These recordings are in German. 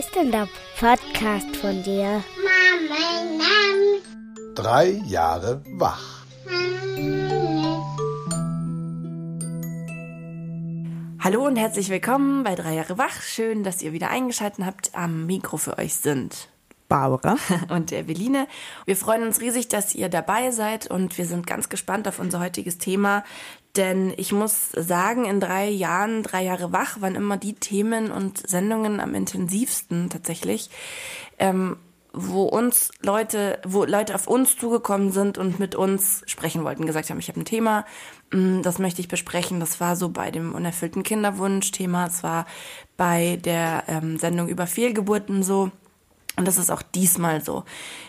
heißt denn der Podcast von dir? Mama, Drei Jahre wach. Hallo und herzlich willkommen bei Drei Jahre Wach. Schön, dass ihr wieder eingeschaltet habt. Am Mikro für euch sind Barbara und Eveline. Wir freuen uns riesig, dass ihr dabei seid und wir sind ganz gespannt auf unser heutiges Thema. Denn ich muss sagen, in drei Jahren, drei Jahre wach, waren immer die Themen und Sendungen am intensivsten tatsächlich, ähm, wo uns Leute, wo Leute auf uns zugekommen sind und mit uns sprechen wollten, gesagt haben, ich habe ein Thema, mm, das möchte ich besprechen. Das war so bei dem unerfüllten Kinderwunsch-Thema, es war bei der ähm, Sendung über Fehlgeburten so. Und das ist auch diesmal so.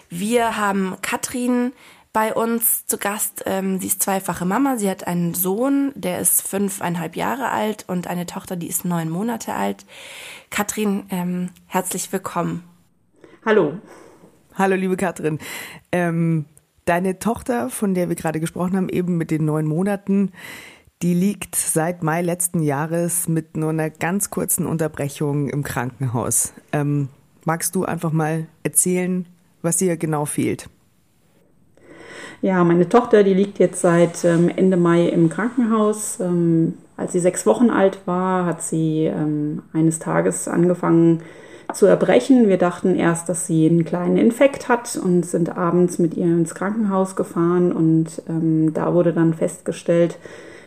Wir haben Katrin bei uns zu Gast. Ähm, sie ist zweifache Mama. Sie hat einen Sohn, der ist fünfeinhalb Jahre alt und eine Tochter, die ist neun Monate alt. Katrin, ähm, herzlich willkommen. Hallo. Hallo, liebe Katrin. Ähm, deine Tochter, von der wir gerade gesprochen haben, eben mit den neun Monaten, die liegt seit Mai letzten Jahres mit nur einer ganz kurzen Unterbrechung im Krankenhaus. Ähm, magst du einfach mal erzählen, was ihr genau fehlt? Ja, meine Tochter, die liegt jetzt seit ähm, Ende Mai im Krankenhaus. Ähm, als sie sechs Wochen alt war, hat sie ähm, eines Tages angefangen zu erbrechen. Wir dachten erst, dass sie einen kleinen Infekt hat und sind abends mit ihr ins Krankenhaus gefahren und da wurde dann festgestellt,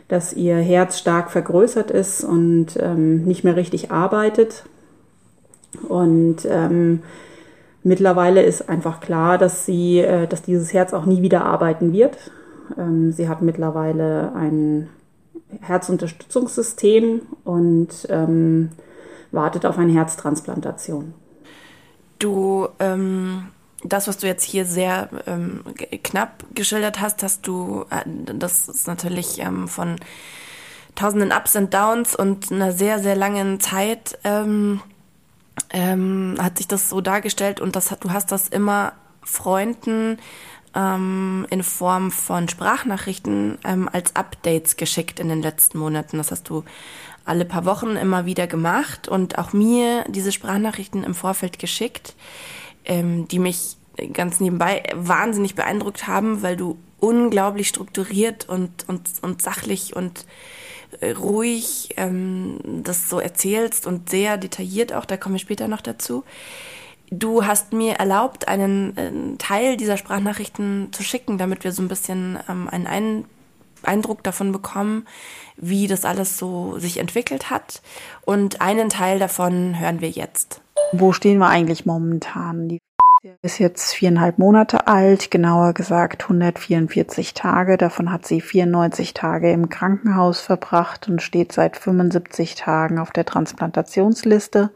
dass ihr Herz stark vergrößert ist und nicht mehr richtig arbeitet. Und ähm, Mittlerweile ist einfach klar, dass sie, äh, dass dieses Herz auch nie wieder arbeiten wird. Ähm, sie hat mittlerweile ein Herzunterstützungssystem und ähm, wartet auf eine Herztransplantation. Du, ähm, das, was du jetzt hier sehr ähm, knapp geschildert hast, hast du, äh, das ist natürlich ähm, von tausenden Ups und Downs und einer sehr, sehr langen Zeit ähm, hat sich das so dargestellt und das, du hast das immer Freunden ähm, in Form von Sprachnachrichten ähm, als Updates geschickt in den letzten Monaten. Das hast du alle paar Wochen immer wieder gemacht und auch mir diese Sprachnachrichten im Vorfeld geschickt, ähm, die mich ganz nebenbei wahnsinnig beeindruckt haben, weil du unglaublich strukturiert und, und, und sachlich und ruhig ähm, das so erzählst und sehr detailliert auch, da kommen wir später noch dazu. Du hast mir erlaubt, einen, einen Teil dieser Sprachnachrichten zu schicken, damit wir so ein bisschen ähm, einen Ein Eindruck davon bekommen, wie das alles so sich entwickelt hat. Und einen Teil davon hören wir jetzt. Wo stehen wir eigentlich momentan? Die ist jetzt viereinhalb Monate alt, genauer gesagt 144 Tage. Davon hat sie 94 Tage im Krankenhaus verbracht und steht seit 75 Tagen auf der Transplantationsliste.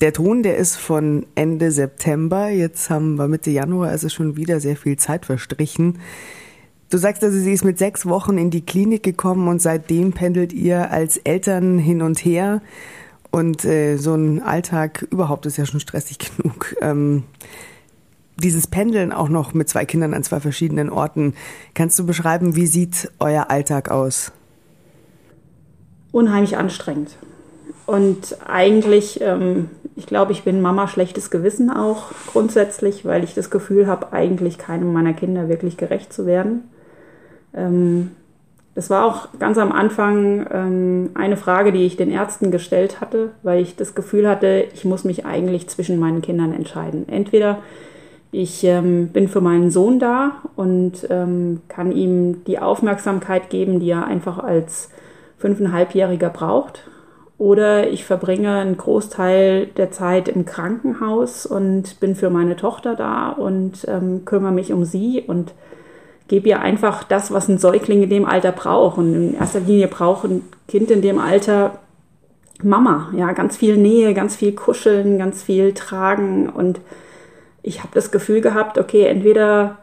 Der Ton, der ist von Ende September. Jetzt haben wir Mitte Januar, also schon wieder sehr viel Zeit verstrichen. Du sagst also, sie ist mit sechs Wochen in die Klinik gekommen und seitdem pendelt ihr als Eltern hin und her. Und äh, so ein Alltag überhaupt ist ja schon stressig genug. Ähm, dieses Pendeln auch noch mit zwei Kindern an zwei verschiedenen Orten. Kannst du beschreiben, wie sieht euer Alltag aus? Unheimlich anstrengend. Und eigentlich, ähm, ich glaube, ich bin Mama schlechtes Gewissen auch grundsätzlich, weil ich das Gefühl habe, eigentlich keinem meiner Kinder wirklich gerecht zu werden. Ähm, das war auch ganz am Anfang ähm, eine Frage, die ich den Ärzten gestellt hatte, weil ich das Gefühl hatte, ich muss mich eigentlich zwischen meinen Kindern entscheiden. Entweder ich ähm, bin für meinen Sohn da und ähm, kann ihm die Aufmerksamkeit geben, die er einfach als fünfeinhalbjähriger braucht. Oder ich verbringe einen Großteil der Zeit im Krankenhaus und bin für meine Tochter da und ähm, kümmere mich um sie und gebe ihr einfach das, was ein Säugling in dem Alter braucht. Und in erster Linie braucht ein Kind in dem Alter Mama, ja, ganz viel Nähe, ganz viel Kuscheln, ganz viel Tragen. Und ich habe das Gefühl gehabt, okay, entweder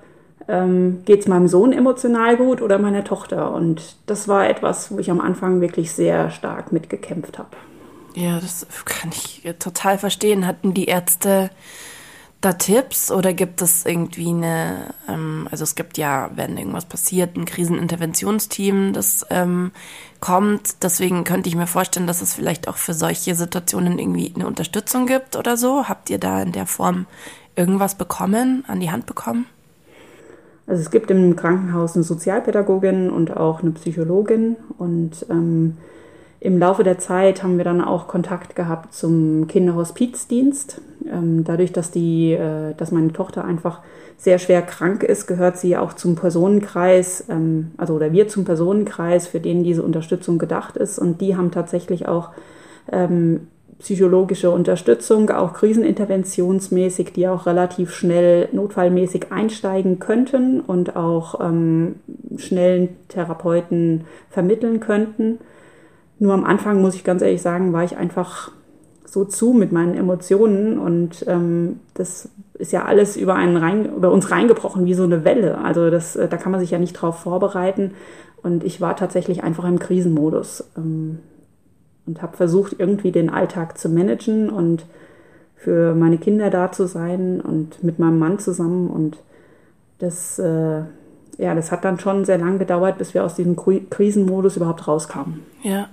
ähm, geht es meinem Sohn emotional gut oder meiner Tochter. Und das war etwas, wo ich am Anfang wirklich sehr stark mitgekämpft habe. Ja, das kann ich total verstehen. Hatten die Ärzte da Tipps oder gibt es irgendwie eine, ähm, also es gibt ja, wenn irgendwas passiert, ein Kriseninterventionsteam, das ähm, kommt. Deswegen könnte ich mir vorstellen, dass es vielleicht auch für solche Situationen irgendwie eine Unterstützung gibt oder so. Habt ihr da in der Form irgendwas bekommen, an die Hand bekommen? Also es gibt im Krankenhaus eine Sozialpädagogin und auch eine Psychologin und ähm, im Laufe der Zeit haben wir dann auch Kontakt gehabt zum Kinderhospizdienst. Ähm, dadurch, dass, die, äh, dass meine Tochter einfach sehr schwer krank ist, gehört sie auch zum Personenkreis, ähm, also oder wir zum Personenkreis, für den diese Unterstützung gedacht ist. Und die haben tatsächlich auch ähm, psychologische Unterstützung, auch kriseninterventionsmäßig, die auch relativ schnell notfallmäßig einsteigen könnten und auch ähm, schnellen Therapeuten vermitteln könnten. Nur am Anfang, muss ich ganz ehrlich sagen, war ich einfach so zu mit meinen Emotionen und ähm, das ist ja alles über, einen rein, über uns reingebrochen wie so eine Welle. Also das, äh, da kann man sich ja nicht drauf vorbereiten und ich war tatsächlich einfach im Krisenmodus ähm, und habe versucht, irgendwie den Alltag zu managen und für meine Kinder da zu sein und mit meinem Mann zusammen und das, äh, ja, das hat dann schon sehr lang gedauert, bis wir aus diesem Krisenmodus überhaupt rauskamen. Ja.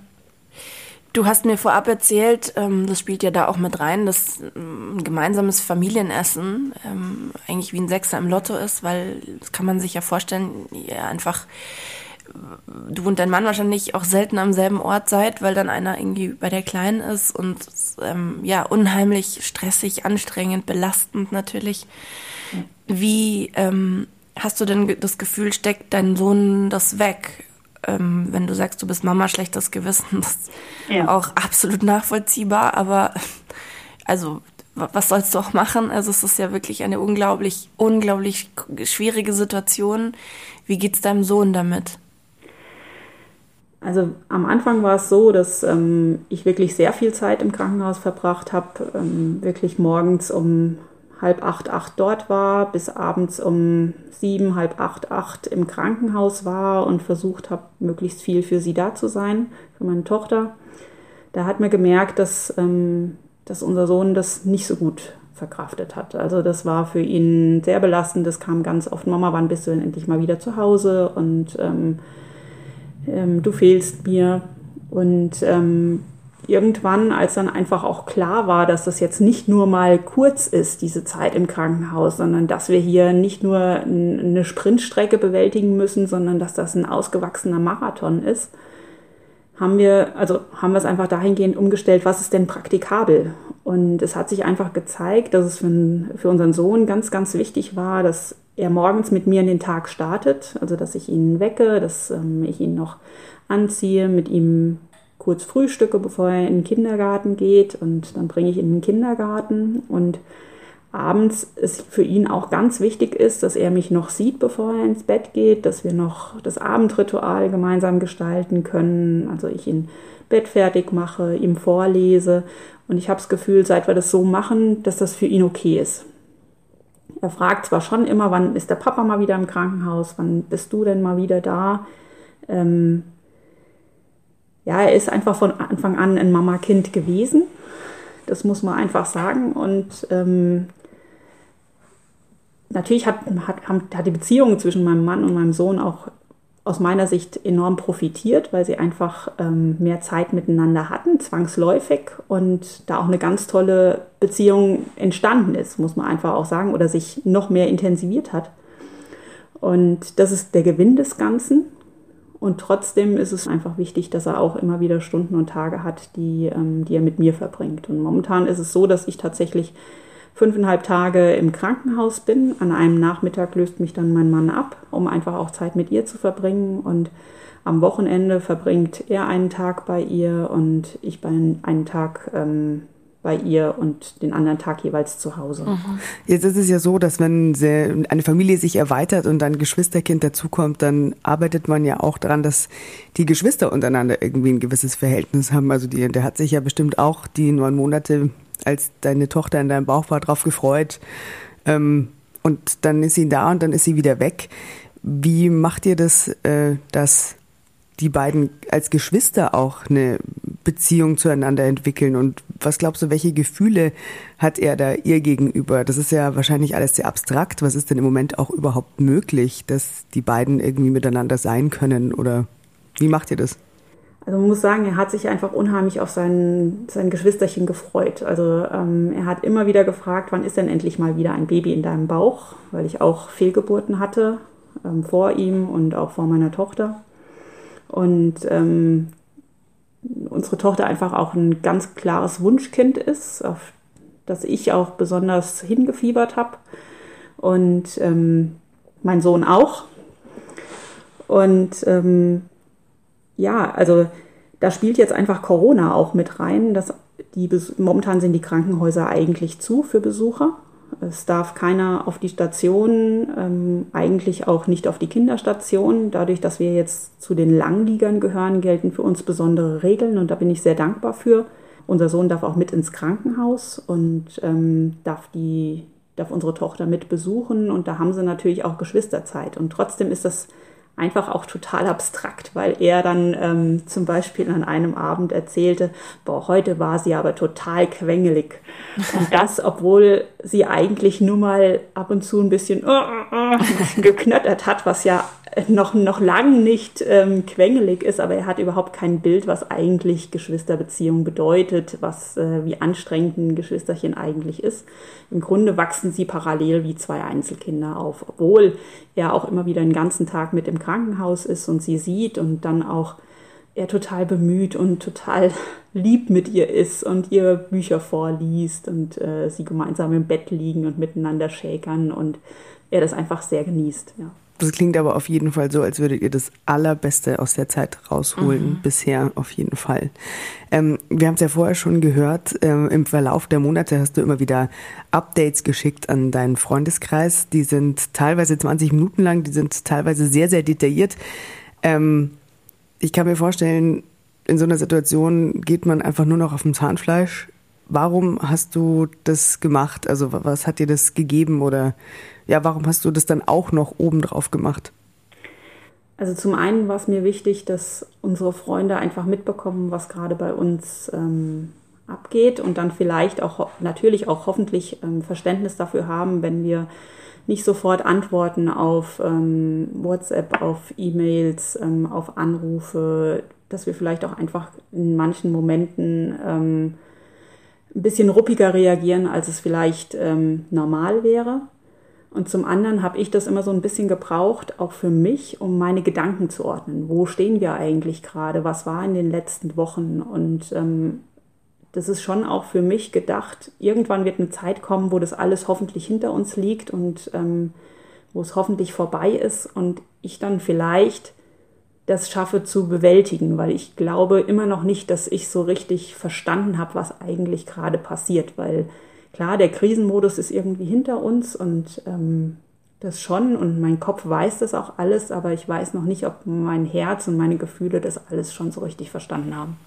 Du hast mir vorab erzählt, ähm, das spielt ja da auch mit rein, dass ähm, ein gemeinsames Familienessen ähm, eigentlich wie ein Sechser im Lotto ist, weil das kann man sich ja vorstellen, ihr einfach, du und dein Mann wahrscheinlich auch selten am selben Ort seid, weil dann einer irgendwie bei der Kleinen ist und ähm, ja, unheimlich stressig, anstrengend, belastend natürlich. Wie ähm, hast du denn das Gefühl, steckt dein Sohn das weg? Ähm, wenn du sagst, du bist Mama, schlechtes Gewissen, das ist ja. auch absolut nachvollziehbar, aber also was sollst du auch machen? Also es ist ja wirklich eine unglaublich, unglaublich schwierige Situation. Wie geht's deinem Sohn damit? Also am Anfang war es so, dass ähm, ich wirklich sehr viel Zeit im Krankenhaus verbracht habe, ähm, wirklich morgens um halb acht, acht dort war, bis abends um sieben, halb acht, acht im Krankenhaus war und versucht habe, möglichst viel für sie da zu sein, für meine Tochter. Da hat man gemerkt, dass, ähm, dass unser Sohn das nicht so gut verkraftet hat. Also das war für ihn sehr belastend. Das kam ganz oft, Mama, wann bist du denn endlich mal wieder zu Hause? Und ähm, ähm, du fehlst mir. Und ähm, irgendwann, als dann einfach auch klar war, dass das jetzt nicht nur mal kurz ist, diese Zeit im Krankenhaus, sondern dass wir hier nicht nur eine Sprintstrecke bewältigen müssen, sondern dass das ein ausgewachsener Marathon ist, haben wir, also haben wir es einfach dahingehend umgestellt, was ist denn praktikabel? Und es hat sich einfach gezeigt, dass es für, für unseren Sohn ganz, ganz wichtig war, dass er morgens mit mir in den Tag startet, also dass ich ihn wecke, dass ähm, ich ihn noch anziehe, mit ihm kurz frühstücke, bevor er in den Kindergarten geht und dann bringe ich ihn in den Kindergarten und abends ist für ihn auch ganz wichtig ist, dass er mich noch sieht, bevor er ins Bett geht, dass wir noch das Abendritual gemeinsam gestalten können, also ich ihn Bett fertig mache, ihm vorlese und ich habe das Gefühl, seit wir das so machen, dass das für ihn okay ist. Er fragt zwar schon immer, wann ist der Papa mal wieder im Krankenhaus, wann bist du denn mal wieder da? Ähm, ja, er ist einfach von Anfang an ein Mama-Kind gewesen. Das muss man einfach sagen. Und ähm, natürlich hat, hat, hat die Beziehung zwischen meinem Mann und meinem Sohn auch aus meiner Sicht enorm profitiert, weil sie einfach ähm, mehr Zeit miteinander hatten, zwangsläufig, und da auch eine ganz tolle Beziehung entstanden ist, muss man einfach auch sagen, oder sich noch mehr intensiviert hat. Und das ist der Gewinn des Ganzen. Und trotzdem ist es einfach wichtig, dass er auch immer wieder Stunden und Tage hat, die, ähm, die er mit mir verbringt. Und momentan ist es so, dass ich tatsächlich fünfeinhalb Tage im Krankenhaus bin. An einem Nachmittag löst mich dann mein Mann ab, um einfach auch Zeit mit ihr zu verbringen. Und am Wochenende verbringt er einen Tag bei ihr und ich bei einen Tag ähm, bei ihr und den anderen Tag jeweils zu Hause. Mhm. Jetzt ist es ja so, dass wenn eine Familie sich erweitert und ein Geschwisterkind dazukommt, dann arbeitet man ja auch daran, dass die Geschwister untereinander irgendwie ein gewisses Verhältnis haben. Also die, der hat sich ja bestimmt auch die neun Monate, als deine Tochter in deinem Bauch war, drauf gefreut. Ähm, und dann ist sie da und dann ist sie wieder weg. Wie macht ihr das, äh, dass die beiden als Geschwister auch eine Beziehung zueinander entwickeln? Und was glaubst du, welche Gefühle hat er da ihr gegenüber? Das ist ja wahrscheinlich alles sehr abstrakt. Was ist denn im Moment auch überhaupt möglich, dass die beiden irgendwie miteinander sein können? Oder wie macht ihr das? Also man muss sagen, er hat sich einfach unheimlich auf sein, sein Geschwisterchen gefreut. Also ähm, er hat immer wieder gefragt, wann ist denn endlich mal wieder ein Baby in deinem Bauch? Weil ich auch Fehlgeburten hatte ähm, vor ihm und auch vor meiner Tochter. Und ähm, unsere Tochter einfach auch ein ganz klares Wunschkind ist, auf das ich auch besonders hingefiebert habe. Und ähm, mein Sohn auch. Und ähm, ja, also da spielt jetzt einfach Corona auch mit rein. Dass die, momentan sind die Krankenhäuser eigentlich zu für Besucher. Es darf keiner auf die Station, ähm, eigentlich auch nicht auf die Kinderstation. Dadurch, dass wir jetzt zu den Langliegern gehören, gelten für uns besondere Regeln und da bin ich sehr dankbar für. Unser Sohn darf auch mit ins Krankenhaus und ähm, darf, die, darf unsere Tochter mit besuchen und da haben sie natürlich auch Geschwisterzeit. Und trotzdem ist das einfach auch total abstrakt, weil er dann ähm, zum Beispiel an einem Abend erzählte, boah, heute war sie aber total quengelig. Und das, obwohl sie eigentlich nur mal ab und zu ein bisschen, uh, uh, ein bisschen geknöttert hat, was ja noch, noch lang nicht ähm, quengelig ist, aber er hat überhaupt kein Bild, was eigentlich Geschwisterbeziehung bedeutet, was äh, wie anstrengend ein Geschwisterchen eigentlich ist. Im Grunde wachsen sie parallel wie zwei Einzelkinder auf, obwohl er auch immer wieder den ganzen Tag mit im Krankenhaus ist und sie sieht und dann auch er total bemüht und total lieb mit ihr ist und ihr Bücher vorliest und äh, sie gemeinsam im Bett liegen und miteinander schäkern und er das einfach sehr genießt. Ja. Das klingt aber auf jeden Fall so, als würdet ihr das Allerbeste aus der Zeit rausholen. Mhm. Bisher auf jeden Fall. Ähm, wir haben es ja vorher schon gehört. Ähm, Im Verlauf der Monate hast du immer wieder Updates geschickt an deinen Freundeskreis. Die sind teilweise 20 Minuten lang, die sind teilweise sehr, sehr detailliert. Ähm, ich kann mir vorstellen, in so einer Situation geht man einfach nur noch auf dem Zahnfleisch. Warum hast du das gemacht? Also was hat dir das gegeben oder ja, warum hast du das dann auch noch obendrauf gemacht? Also zum einen war es mir wichtig, dass unsere Freunde einfach mitbekommen, was gerade bei uns ähm, abgeht und dann vielleicht auch natürlich auch hoffentlich ähm, Verständnis dafür haben, wenn wir nicht sofort antworten auf ähm, WhatsApp, auf E-Mails, ähm, auf Anrufe, dass wir vielleicht auch einfach in manchen Momenten ähm, ein bisschen ruppiger reagieren, als es vielleicht ähm, normal wäre. Und zum anderen habe ich das immer so ein bisschen gebraucht, auch für mich, um meine Gedanken zu ordnen. Wo stehen wir eigentlich gerade? Was war in den letzten Wochen? Und ähm, das ist schon auch für mich gedacht, irgendwann wird eine Zeit kommen, wo das alles hoffentlich hinter uns liegt und ähm, wo es hoffentlich vorbei ist und ich dann vielleicht das schaffe zu bewältigen, weil ich glaube immer noch nicht, dass ich so richtig verstanden habe, was eigentlich gerade passiert, weil klar, der Krisenmodus ist irgendwie hinter uns und ähm, das schon und mein Kopf weiß das auch alles, aber ich weiß noch nicht, ob mein Herz und meine Gefühle das alles schon so richtig verstanden haben.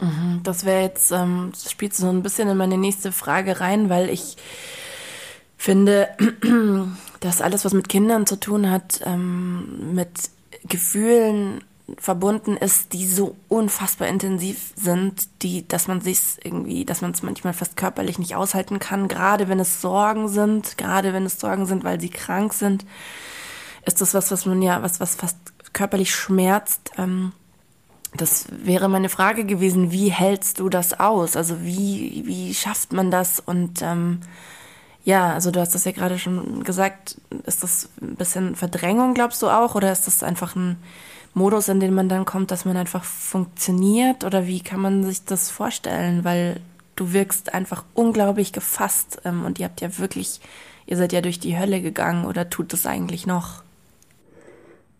Mhm, das wäre jetzt, ähm, das spielt so ein bisschen in meine nächste Frage rein, weil ich finde, dass alles, was mit Kindern zu tun hat, ähm, mit Gefühlen verbunden ist, die so unfassbar intensiv sind, die, dass man sich irgendwie, dass man es manchmal fast körperlich nicht aushalten kann, gerade wenn es Sorgen sind, gerade wenn es Sorgen sind, weil sie krank sind, ist das was, was man ja, was, was fast körperlich schmerzt. Ähm, das wäre meine Frage gewesen, wie hältst du das aus? Also wie, wie schafft man das? Und ähm, ja, also du hast das ja gerade schon gesagt, ist das ein bisschen Verdrängung, glaubst du auch? Oder ist das einfach ein Modus, in den man dann kommt, dass man einfach funktioniert? Oder wie kann man sich das vorstellen? Weil du wirkst einfach unglaublich gefasst ähm, und ihr habt ja wirklich, ihr seid ja durch die Hölle gegangen oder tut es eigentlich noch?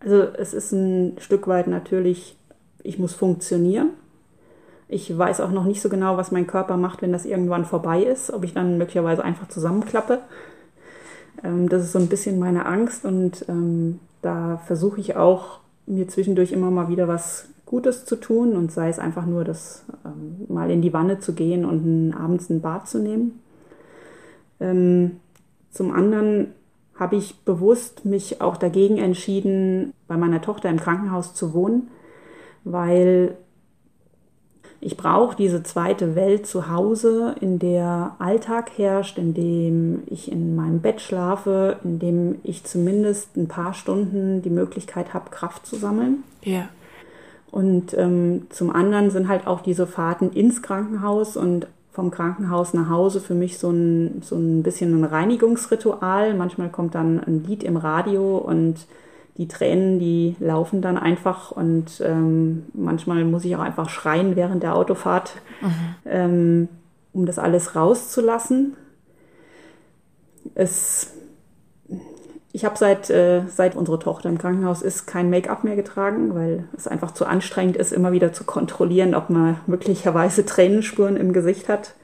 Also es ist ein Stück weit natürlich, ich muss funktionieren. Ich weiß auch noch nicht so genau, was mein Körper macht, wenn das irgendwann vorbei ist, ob ich dann möglicherweise einfach zusammenklappe. Ähm, das ist so ein bisschen meine Angst und ähm, da versuche ich auch mir zwischendurch immer mal wieder was Gutes zu tun und sei es einfach nur das ähm, mal in die Wanne zu gehen und abends ein Bad zu nehmen. Ähm, zum anderen habe ich bewusst mich auch dagegen entschieden, bei meiner Tochter im Krankenhaus zu wohnen, weil ich brauche diese zweite Welt zu Hause, in der Alltag herrscht, in dem ich in meinem Bett schlafe, in dem ich zumindest ein paar Stunden die Möglichkeit habe, Kraft zu sammeln. Ja. Und ähm, zum anderen sind halt auch diese Fahrten ins Krankenhaus und vom Krankenhaus nach Hause für mich so ein, so ein bisschen ein Reinigungsritual. Manchmal kommt dann ein Lied im Radio und die Tränen, die laufen dann einfach und ähm, manchmal muss ich auch einfach schreien während der Autofahrt, mhm. ähm, um das alles rauszulassen. Es, ich habe seit, äh, seit unsere Tochter im Krankenhaus ist kein Make-up mehr getragen, weil es einfach zu anstrengend ist, immer wieder zu kontrollieren, ob man möglicherweise Tränenspuren im Gesicht hat.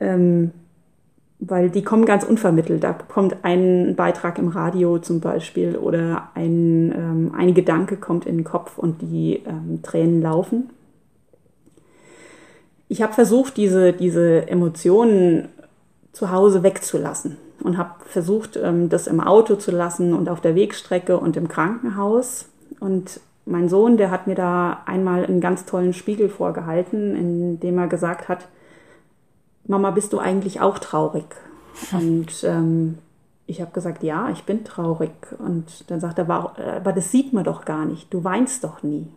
Ähm, weil die kommen ganz unvermittelt. Da kommt ein Beitrag im Radio zum Beispiel oder ein, ähm, ein Gedanke kommt in den Kopf und die ähm, Tränen laufen. Ich habe versucht, diese, diese Emotionen zu Hause wegzulassen und habe versucht, ähm, das im Auto zu lassen und auf der Wegstrecke und im Krankenhaus. Und mein Sohn, der hat mir da einmal einen ganz tollen Spiegel vorgehalten, in dem er gesagt hat, Mama, bist du eigentlich auch traurig? Und ähm, ich habe gesagt, ja, ich bin traurig. Und dann sagt er, aber das sieht man doch gar nicht. Du weinst doch nie.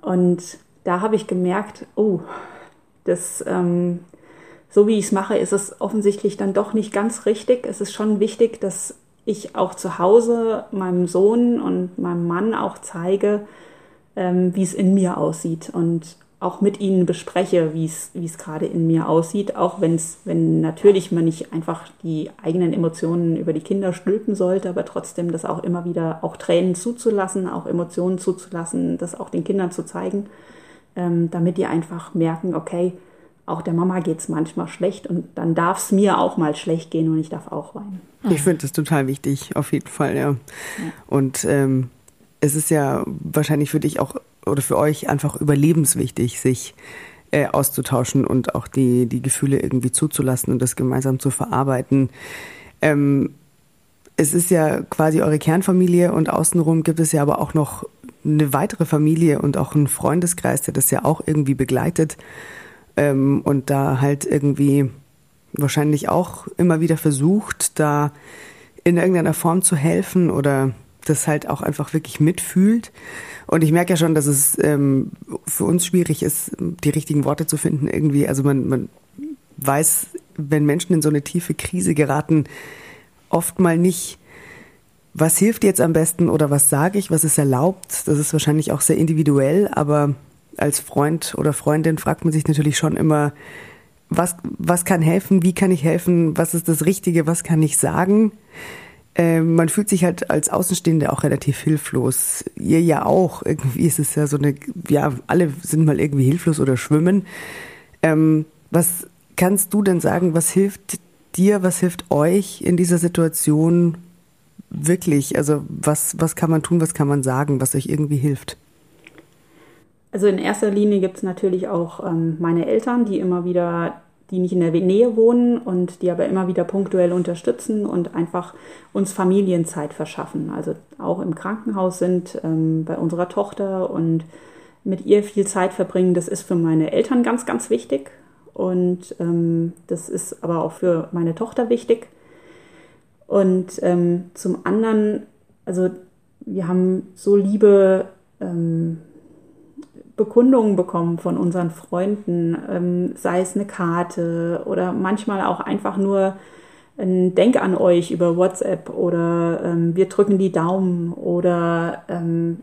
Und da habe ich gemerkt, oh, das, ähm, so wie ich es mache, ist es offensichtlich dann doch nicht ganz richtig. Es ist schon wichtig, dass ich auch zu Hause meinem Sohn und meinem Mann auch zeige, ähm, wie es in mir aussieht. Und auch mit ihnen bespreche, wie es gerade in mir aussieht, auch wenn's, wenn natürlich man nicht einfach die eigenen Emotionen über die Kinder stülpen sollte, aber trotzdem das auch immer wieder auch Tränen zuzulassen, auch Emotionen zuzulassen, das auch den Kindern zu zeigen, ähm, damit die einfach merken, okay, auch der Mama geht es manchmal schlecht und dann darf es mir auch mal schlecht gehen und ich darf auch weinen. Ich finde das total wichtig, auf jeden Fall, ja. ja. Und ähm, es ist ja wahrscheinlich für dich auch oder für euch einfach überlebenswichtig, sich äh, auszutauschen und auch die, die Gefühle irgendwie zuzulassen und das gemeinsam zu verarbeiten. Ähm, es ist ja quasi eure Kernfamilie und außenrum gibt es ja aber auch noch eine weitere Familie und auch einen Freundeskreis, der das ja auch irgendwie begleitet ähm, und da halt irgendwie wahrscheinlich auch immer wieder versucht, da in irgendeiner Form zu helfen oder das halt auch einfach wirklich mitfühlt. Und ich merke ja schon, dass es ähm, für uns schwierig ist, die richtigen Worte zu finden irgendwie. Also man, man weiß, wenn Menschen in so eine tiefe Krise geraten, oft mal nicht, was hilft jetzt am besten oder was sage ich, was ist erlaubt. Das ist wahrscheinlich auch sehr individuell, aber als Freund oder Freundin fragt man sich natürlich schon immer, was, was kann helfen, wie kann ich helfen, was ist das Richtige, was kann ich sagen. Äh, man fühlt sich halt als Außenstehende auch relativ hilflos. Ihr ja auch. Irgendwie ist es ja so eine, ja, alle sind mal irgendwie hilflos oder schwimmen. Ähm, was kannst du denn sagen, was hilft dir, was hilft euch in dieser Situation wirklich? Also was, was kann man tun, was kann man sagen, was euch irgendwie hilft? Also in erster Linie gibt es natürlich auch ähm, meine Eltern, die immer wieder die nicht in der Nähe wohnen und die aber immer wieder punktuell unterstützen und einfach uns Familienzeit verschaffen. Also auch im Krankenhaus sind ähm, bei unserer Tochter und mit ihr viel Zeit verbringen. Das ist für meine Eltern ganz, ganz wichtig und ähm, das ist aber auch für meine Tochter wichtig. Und ähm, zum anderen, also wir haben so liebe ähm, Bekundungen bekommen von unseren Freunden, ähm, sei es eine Karte oder manchmal auch einfach nur ein Denk an euch über WhatsApp oder ähm, wir drücken die Daumen oder ähm,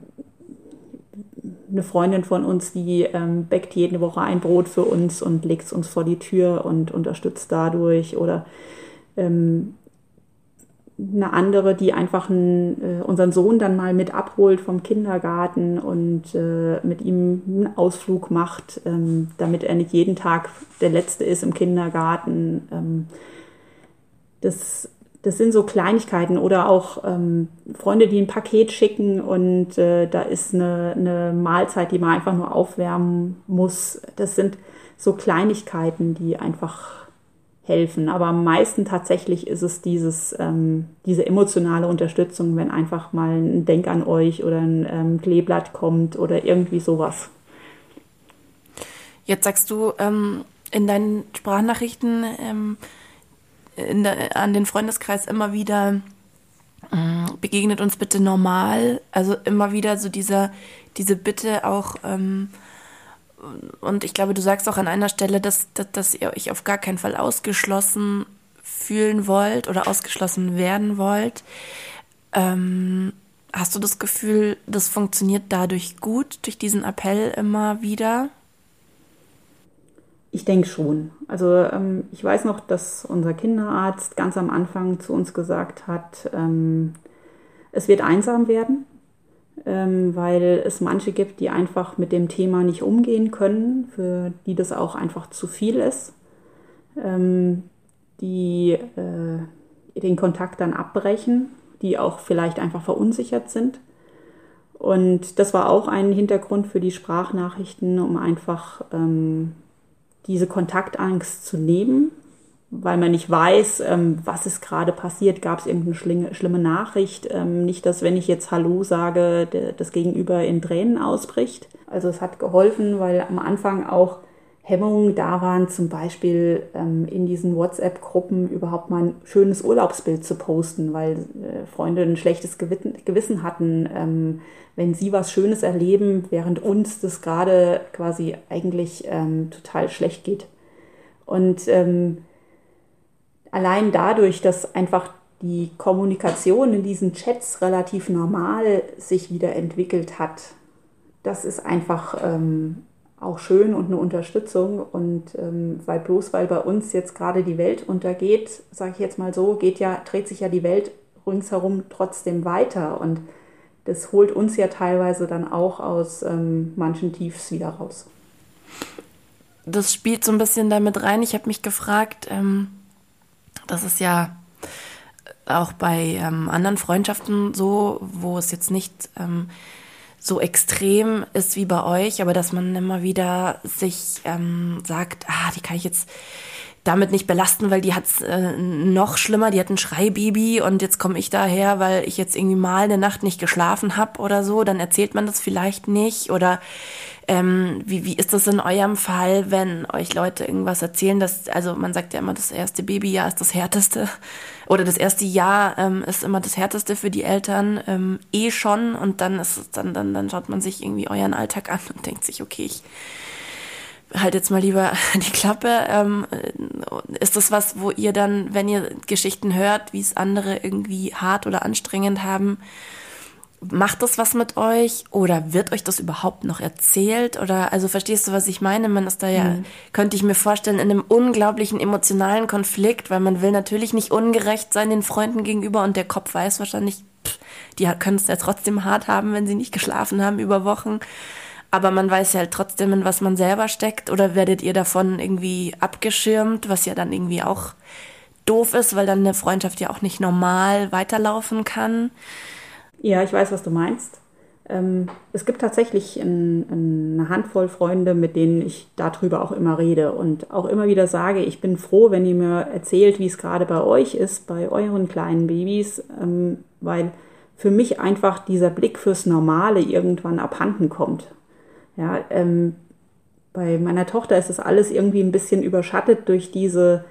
eine Freundin von uns, die ähm, bäckt jede Woche ein Brot für uns und legt es uns vor die Tür und unterstützt dadurch oder ähm, eine andere, die einfach einen, äh, unseren Sohn dann mal mit abholt vom Kindergarten und äh, mit ihm einen Ausflug macht, ähm, damit er nicht jeden Tag der Letzte ist im Kindergarten. Ähm, das, das sind so Kleinigkeiten oder auch ähm, Freunde, die ein Paket schicken und äh, da ist eine, eine Mahlzeit, die man einfach nur aufwärmen muss. Das sind so Kleinigkeiten, die einfach helfen. Aber am meisten tatsächlich ist es dieses, ähm, diese emotionale Unterstützung, wenn einfach mal ein Denk an euch oder ein ähm, Kleeblatt kommt oder irgendwie sowas. Jetzt sagst du ähm, in deinen Sprachnachrichten ähm, in der, an den Freundeskreis immer wieder, äh, begegnet uns bitte normal. Also immer wieder so dieser, diese Bitte auch, ähm, und ich glaube, du sagst auch an einer Stelle, dass, dass, dass ihr euch auf gar keinen Fall ausgeschlossen fühlen wollt oder ausgeschlossen werden wollt. Ähm, hast du das Gefühl, das funktioniert dadurch gut, durch diesen Appell immer wieder? Ich denke schon. Also ähm, ich weiß noch, dass unser Kinderarzt ganz am Anfang zu uns gesagt hat, ähm, es wird einsam werden weil es manche gibt, die einfach mit dem Thema nicht umgehen können, für die das auch einfach zu viel ist, ähm, die äh, den Kontakt dann abbrechen, die auch vielleicht einfach verunsichert sind. Und das war auch ein Hintergrund für die Sprachnachrichten, um einfach ähm, diese Kontaktangst zu nehmen, weil man nicht weiß, ähm, was ist gerade passiert, gab es irgendeine schlimme Nachricht. Ähm, nicht, dass wenn ich jetzt Hallo sage, das Gegenüber in Tränen ausbricht. Also es hat geholfen, weil am Anfang auch Hemmungen da waren, zum Beispiel ähm, in diesen WhatsApp-Gruppen überhaupt mal ein schönes Urlaubsbild zu posten, weil äh, Freunde ein schlechtes Gewissen hatten, wenn sie was Schönes erleben, während uns das gerade quasi eigentlich total schlecht geht. Und allein dadurch, dass einfach die Kommunikation in diesen Chats relativ normal sich wieder entwickelt hat, das ist einfach ähm, auch schön und eine Unterstützung. Und ähm, weil bloß weil bei uns jetzt gerade die Welt untergeht, sage ich jetzt mal so, geht ja, dreht sich ja die Welt ringsherum trotzdem weiter. Und das holt uns ja teilweise dann auch aus ähm, manchen Tiefs wieder raus. Das spielt so ein bisschen damit rein. Ich habe mich gefragt, ähm das ist ja auch bei ähm, anderen Freundschaften so, wo es jetzt nicht ähm, so extrem ist wie bei euch, aber dass man immer wieder sich ähm, sagt, ah, die kann ich jetzt damit nicht belasten, weil die hat es äh, noch schlimmer, die hat ein Schreibaby und jetzt komme ich daher, weil ich jetzt irgendwie mal eine Nacht nicht geschlafen habe oder so, dann erzählt man das vielleicht nicht oder ähm, wie, wie ist das in eurem Fall, wenn euch Leute irgendwas erzählen, dass, also man sagt ja immer, das erste Babyjahr ist das härteste oder das erste Jahr ähm, ist immer das härteste für die Eltern ähm, eh schon und dann ist es, dann, dann, dann schaut man sich irgendwie euren Alltag an und denkt sich, okay, ich halt jetzt mal lieber die Klappe. Ähm, ist das was, wo ihr dann, wenn ihr Geschichten hört, wie es andere irgendwie hart oder anstrengend haben, macht das was mit euch oder wird euch das überhaupt noch erzählt oder also verstehst du was ich meine man ist da ja mhm. könnte ich mir vorstellen in einem unglaublichen emotionalen Konflikt weil man will natürlich nicht ungerecht sein den Freunden gegenüber und der Kopf weiß wahrscheinlich pff, die können es ja trotzdem hart haben wenn sie nicht geschlafen haben über Wochen aber man weiß ja halt trotzdem, in was man selber steckt. Oder werdet ihr davon irgendwie abgeschirmt, was ja dann irgendwie auch doof ist, weil dann eine Freundschaft ja auch nicht normal weiterlaufen kann? Ja, ich weiß, was du meinst. Ähm, es gibt tatsächlich ein, eine Handvoll Freunde, mit denen ich darüber auch immer rede und auch immer wieder sage, ich bin froh, wenn ihr mir erzählt, wie es gerade bei euch ist, bei euren kleinen Babys, ähm, weil für mich einfach dieser Blick fürs Normale irgendwann abhanden kommt. Ja, ähm, bei meiner Tochter ist das alles irgendwie ein bisschen überschattet durch diese,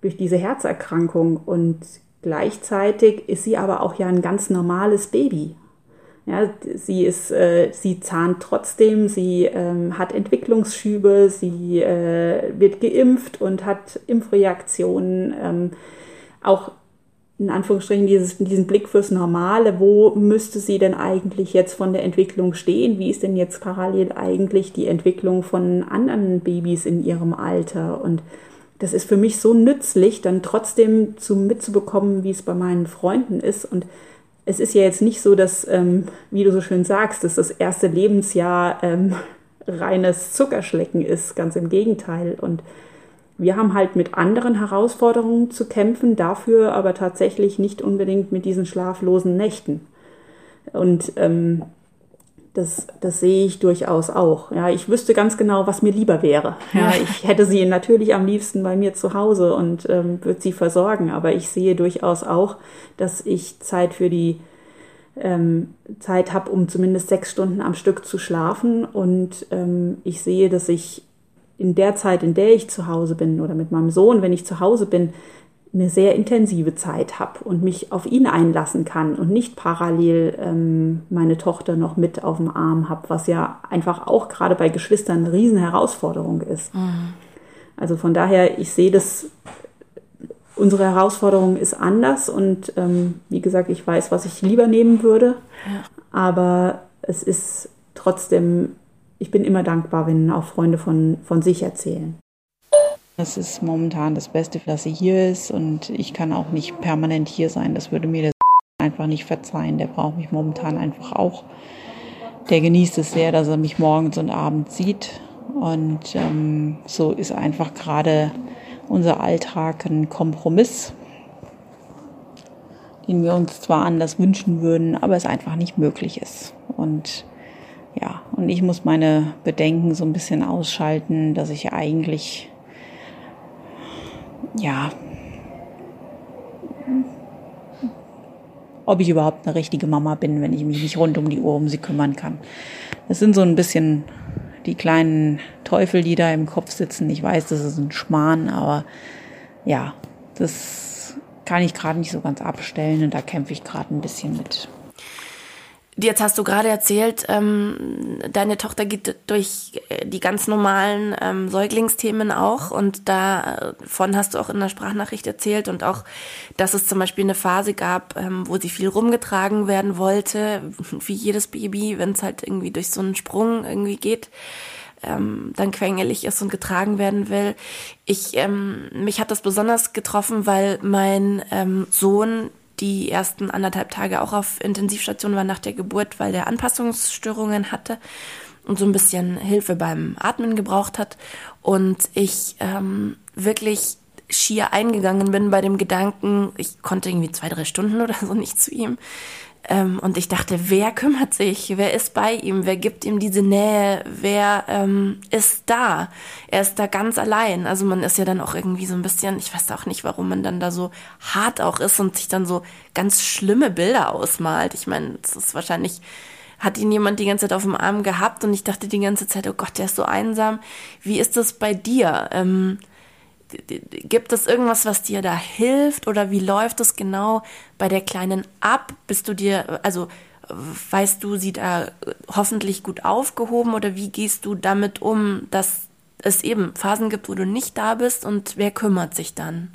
durch diese Herzerkrankung und gleichzeitig ist sie aber auch ja ein ganz normales Baby. Ja, sie ist, äh, sie zahnt trotzdem, sie ähm, hat Entwicklungsschübe, sie äh, wird geimpft und hat Impfreaktionen. Ähm, auch in Anführungsstrichen dieses, diesen Blick fürs Normale, wo müsste sie denn eigentlich jetzt von der Entwicklung stehen? Wie ist denn jetzt parallel eigentlich die Entwicklung von anderen Babys in ihrem Alter? Und das ist für mich so nützlich, dann trotzdem zu, mitzubekommen, wie es bei meinen Freunden ist. Und es ist ja jetzt nicht so, dass, ähm, wie du so schön sagst, dass das erste Lebensjahr ähm, reines Zuckerschlecken ist. Ganz im Gegenteil. Und wir haben halt mit anderen Herausforderungen zu kämpfen, dafür aber tatsächlich nicht unbedingt mit diesen schlaflosen Nächten. Und ähm, das, das sehe ich durchaus auch. Ja, ich wüsste ganz genau, was mir lieber wäre. Ja, ich hätte sie natürlich am liebsten bei mir zu Hause und ähm, würde sie versorgen. Aber ich sehe durchaus auch, dass ich Zeit für die ähm, Zeit habe, um zumindest sechs Stunden am Stück zu schlafen. Und ähm, ich sehe, dass ich in der Zeit, in der ich zu Hause bin oder mit meinem Sohn, wenn ich zu Hause bin, eine sehr intensive Zeit habe und mich auf ihn einlassen kann und nicht parallel ähm, meine Tochter noch mit auf dem Arm habe, was ja einfach auch gerade bei Geschwistern eine riesen Herausforderung ist. Mhm. Also von daher, ich sehe das, unsere Herausforderung ist anders und ähm, wie gesagt, ich weiß, was ich lieber nehmen würde, ja. aber es ist trotzdem, ich bin immer dankbar, wenn auch Freunde von, von sich erzählen. Das ist momentan das Beste, dass sie hier ist und ich kann auch nicht permanent hier sein. Das würde mir der einfach nicht verzeihen. Der braucht mich momentan einfach auch. Der genießt es sehr, dass er mich morgens und abends sieht. Und ähm, so ist einfach gerade unser Alltag ein Kompromiss, den wir uns zwar anders wünschen würden, aber es einfach nicht möglich ist. Und ja, und ich muss meine Bedenken so ein bisschen ausschalten, dass ich eigentlich ja, ob ich überhaupt eine richtige Mama bin, wenn ich mich nicht rund um die Uhr um sie kümmern kann. Das sind so ein bisschen die kleinen Teufel, die da im Kopf sitzen. Ich weiß, das ist ein Schmarrn, aber ja, das kann ich gerade nicht so ganz abstellen und da kämpfe ich gerade ein bisschen mit. Jetzt hast du gerade erzählt, ähm, deine Tochter geht durch äh, die ganz normalen ähm, Säuglingsthemen auch und davon hast du auch in der Sprachnachricht erzählt und auch, dass es zum Beispiel eine Phase gab, ähm, wo sie viel rumgetragen werden wollte, wie jedes Baby, wenn es halt irgendwie durch so einen Sprung irgendwie geht. Ähm, dann quengelig ist und getragen werden will. Ich, ähm, mich hat das besonders getroffen, weil mein ähm, Sohn die ersten anderthalb Tage auch auf Intensivstation war nach der Geburt, weil der Anpassungsstörungen hatte und so ein bisschen Hilfe beim Atmen gebraucht hat. Und ich ähm, wirklich schier eingegangen bin bei dem Gedanken, ich konnte irgendwie zwei, drei Stunden oder so nicht zu ihm. Ähm, und ich dachte, wer kümmert sich? Wer ist bei ihm? Wer gibt ihm diese Nähe? Wer ähm, ist da? Er ist da ganz allein. Also man ist ja dann auch irgendwie so ein bisschen, ich weiß auch nicht, warum man dann da so hart auch ist und sich dann so ganz schlimme Bilder ausmalt. Ich meine, es ist wahrscheinlich hat ihn jemand die ganze Zeit auf dem Arm gehabt und ich dachte die ganze Zeit, oh Gott, der ist so einsam. Wie ist das bei dir? Ähm, gibt es irgendwas, was dir da hilft oder wie läuft es genau bei der Kleinen ab? Bist du dir, also weißt du sie da hoffentlich gut aufgehoben oder wie gehst du damit um, dass es eben Phasen gibt, wo du nicht da bist und wer kümmert sich dann?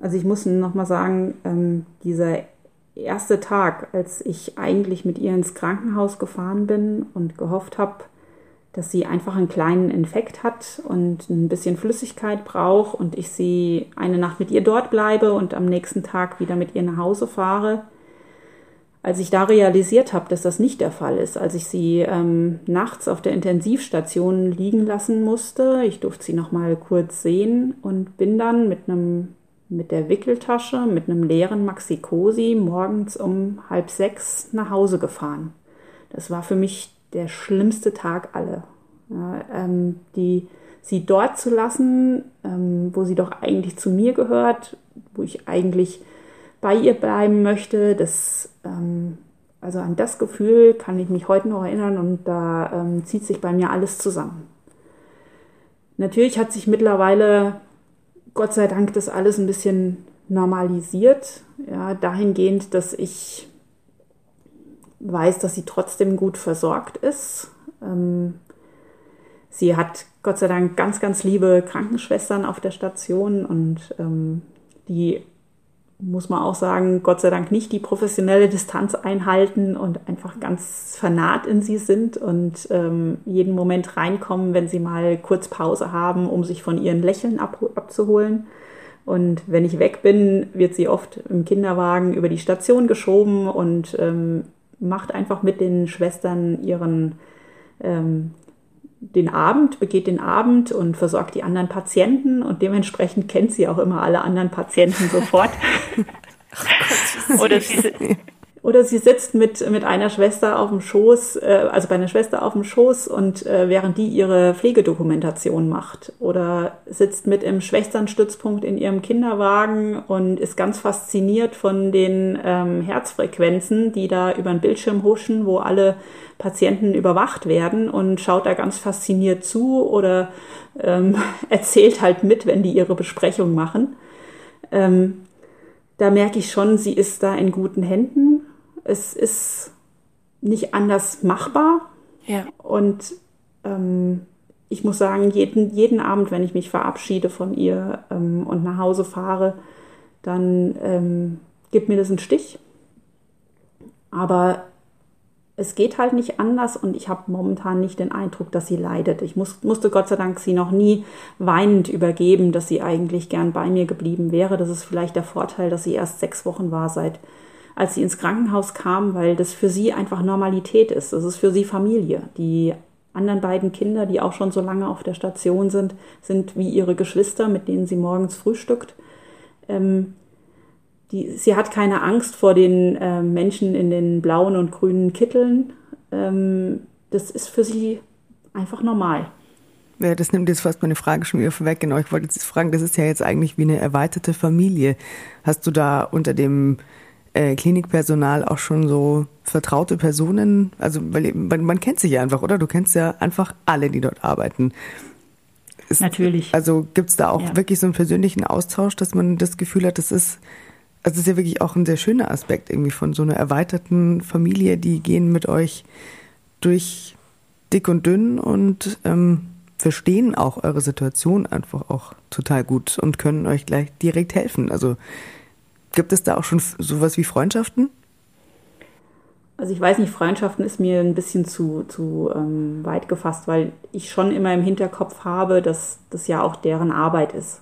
Also ich muss nochmal sagen, ähm, dieser erste Tag, als ich eigentlich mit ihr ins Krankenhaus gefahren bin und gehofft habe, dass sie einfach einen kleinen Infekt hat und ein bisschen Flüssigkeit braucht und ich sie eine Nacht mit ihr dort bleibe und am nächsten Tag wieder mit ihr nach Hause fahre. Als ich da realisiert habe, dass das nicht der Fall ist, als ich sie ähm, nachts auf der Intensivstation liegen lassen musste, ich durfte sie noch mal kurz sehen und bin dann mit einem mit der Wickeltasche, mit einem leeren Maxi-Cosi morgens um halb sechs nach Hause gefahren. Das war für mich der schlimmste Tag alle. Ja, ähm, die, sie dort zu lassen, ähm, wo sie doch eigentlich zu mir gehört, wo ich eigentlich bei ihr bleiben möchte, das, ähm, also an das Gefühl kann ich mich heute noch erinnern und da ähm, zieht sich bei mir alles zusammen. Natürlich hat sich mittlerweile, Gott sei Dank, das alles ein bisschen normalisiert, ja, dahingehend, dass ich weiß, dass sie trotzdem gut versorgt ist. Ähm, sie hat Gott sei Dank ganz, ganz liebe Krankenschwestern auf der Station und ähm, die muss man auch sagen, Gott sei Dank nicht die professionelle Distanz einhalten und einfach ganz vernaht in sie sind und ähm, jeden Moment reinkommen, wenn sie mal kurz Pause haben, um sich von ihren Lächeln ab, abzuholen. Und wenn ich weg bin, wird sie oft im Kinderwagen über die Station geschoben und ähm, macht einfach mit den Schwestern ihren ähm, den Abend, begeht den Abend und versorgt die anderen Patienten und dementsprechend kennt sie auch immer alle anderen Patienten sofort. Oder sie, Oder sie sitzt mit, mit einer Schwester auf dem Schoß, äh, also bei einer Schwester auf dem Schoß und äh, während die ihre Pflegedokumentation macht. Oder sitzt mit im Schwesternstützpunkt in ihrem Kinderwagen und ist ganz fasziniert von den ähm, Herzfrequenzen, die da über den Bildschirm huschen, wo alle Patienten überwacht werden und schaut da ganz fasziniert zu oder ähm, erzählt halt mit, wenn die ihre Besprechung machen. Ähm, da merke ich schon, sie ist da in guten Händen es ist nicht anders machbar. Ja. Und ähm, ich muss sagen, jeden, jeden Abend, wenn ich mich verabschiede von ihr ähm, und nach Hause fahre, dann ähm, gibt mir das einen Stich. Aber es geht halt nicht anders und ich habe momentan nicht den Eindruck, dass sie leidet. Ich muss, musste Gott sei Dank sie noch nie weinend übergeben, dass sie eigentlich gern bei mir geblieben wäre. Das ist vielleicht der Vorteil, dass sie erst sechs Wochen war seit als sie ins Krankenhaus kam, weil das für sie einfach Normalität ist. Das ist für sie Familie. Die anderen beiden Kinder, die auch schon so lange auf der Station sind, sind wie ihre Geschwister, mit denen sie morgens frühstückt. Ähm, die, sie hat keine Angst vor den äh, Menschen in den blauen und grünen Kitteln. Ähm, das ist für sie einfach normal. Ja, das nimmt jetzt fast meine Frage schon wieder vorweg. Genau, ich wollte jetzt fragen, das ist ja jetzt eigentlich wie eine erweiterte Familie. Hast du da unter dem äh, Klinikpersonal auch schon so vertraute Personen? Also, weil man, man kennt sich ja einfach, oder? Du kennst ja einfach alle, die dort arbeiten. Ist, Natürlich. Also gibt es da auch ja. wirklich so einen persönlichen Austausch, dass man das Gefühl hat, das ist, also das ist ja wirklich auch ein sehr schöner Aspekt irgendwie von so einer erweiterten Familie, die gehen mit euch durch dick und dünn und ähm, verstehen auch eure Situation einfach auch total gut und können euch gleich direkt helfen. Also Gibt es da auch schon sowas wie Freundschaften? Also ich weiß nicht, Freundschaften ist mir ein bisschen zu, zu ähm, weit gefasst, weil ich schon immer im Hinterkopf habe, dass das ja auch deren Arbeit ist.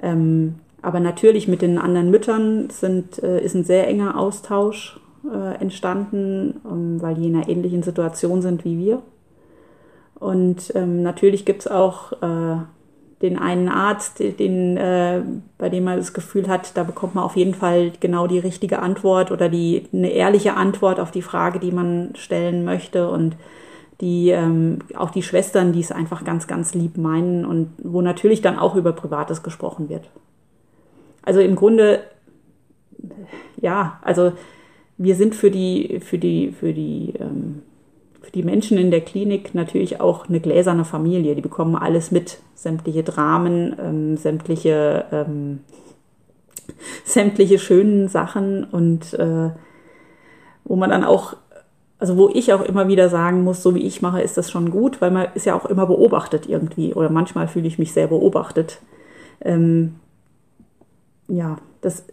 Ähm, aber natürlich mit den anderen Müttern sind, äh, ist ein sehr enger Austausch äh, entstanden, ähm, weil die in einer ähnlichen Situation sind wie wir. Und ähm, natürlich gibt es auch äh, den einen Arzt, den, äh, bei dem man das Gefühl hat, da bekommt man auf jeden Fall genau die richtige Antwort oder die eine ehrliche Antwort auf die Frage, die man stellen möchte und die ähm, auch die Schwestern, die es einfach ganz, ganz lieb meinen und wo natürlich dann auch über Privates gesprochen wird. Also im Grunde, ja, also wir sind für die, für die, für die ähm, die Menschen in der Klinik natürlich auch eine gläserne Familie. Die bekommen alles mit, sämtliche Dramen, ähm, sämtliche, ähm, sämtliche schönen Sachen und äh, wo man dann auch, also wo ich auch immer wieder sagen muss, so wie ich mache, ist das schon gut, weil man ist ja auch immer beobachtet irgendwie oder manchmal fühle ich mich sehr beobachtet. Ähm, ja, das,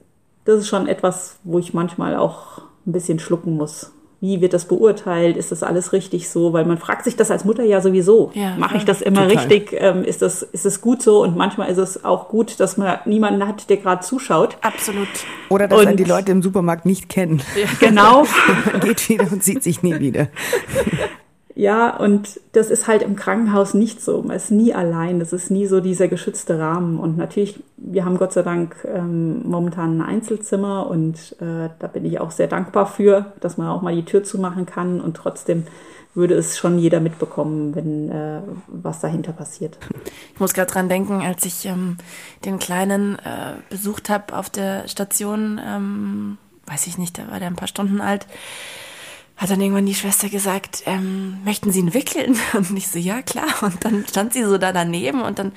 das ist schon etwas, wo ich manchmal auch ein bisschen schlucken muss wie wird das beurteilt? Ist das alles richtig so? Weil man fragt sich das als Mutter ja sowieso. Ja, Mache ich das immer total. richtig? Ähm, ist, das, ist das gut so? Und manchmal ist es auch gut, dass man niemanden hat, der gerade zuschaut. Absolut. Oder dass und, die Leute im Supermarkt nicht kennen. Ja. Genau. Geht wieder und sieht sich nie wieder. Ja, und das ist halt im Krankenhaus nicht so. Man ist nie allein. Das ist nie so dieser geschützte Rahmen. Und natürlich, wir haben Gott sei Dank ähm, momentan ein Einzelzimmer und äh, da bin ich auch sehr dankbar für, dass man auch mal die Tür zumachen kann und trotzdem würde es schon jeder mitbekommen, wenn äh, was dahinter passiert. Ich muss gerade dran denken, als ich ähm, den Kleinen äh, besucht habe auf der Station, ähm, weiß ich nicht, da war der ein paar Stunden alt hat dann irgendwann die Schwester gesagt, ähm, möchten Sie ihn wickeln? Und ich so, ja klar. Und dann stand sie so da daneben und dann,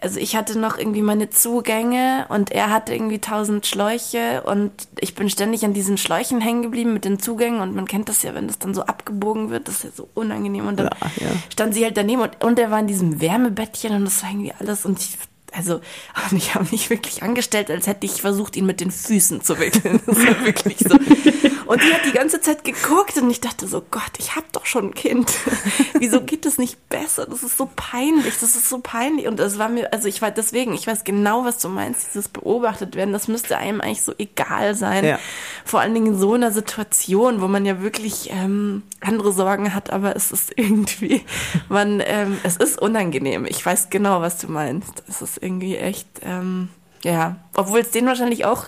also ich hatte noch irgendwie meine Zugänge und er hatte irgendwie tausend Schläuche und ich bin ständig an diesen Schläuchen hängen geblieben mit den Zugängen und man kennt das ja, wenn das dann so abgebogen wird, das ist ja so unangenehm und dann ja, ja. stand sie halt daneben und, und er war in diesem Wärmebettchen und das war irgendwie alles und ich also, und ich habe mich wirklich angestellt, als hätte ich versucht, ihn mit den Füßen zu wickeln. Das war wirklich so. Und die hat die ganze Zeit geguckt und ich dachte so, Gott, ich habe doch schon ein Kind. Wieso geht das nicht besser? Das ist so peinlich, das ist so peinlich. Und das war mir, also ich war deswegen, ich weiß genau, was du meinst, dieses beobachtet werden, das müsste einem eigentlich so egal sein. Ja. Vor allen Dingen in so einer Situation, wo man ja wirklich ähm, andere Sorgen hat, aber es ist irgendwie, man, ähm, es ist unangenehm. Ich weiß genau, was du meinst. Es ist irgendwie echt, ähm, ja, obwohl es denen wahrscheinlich auch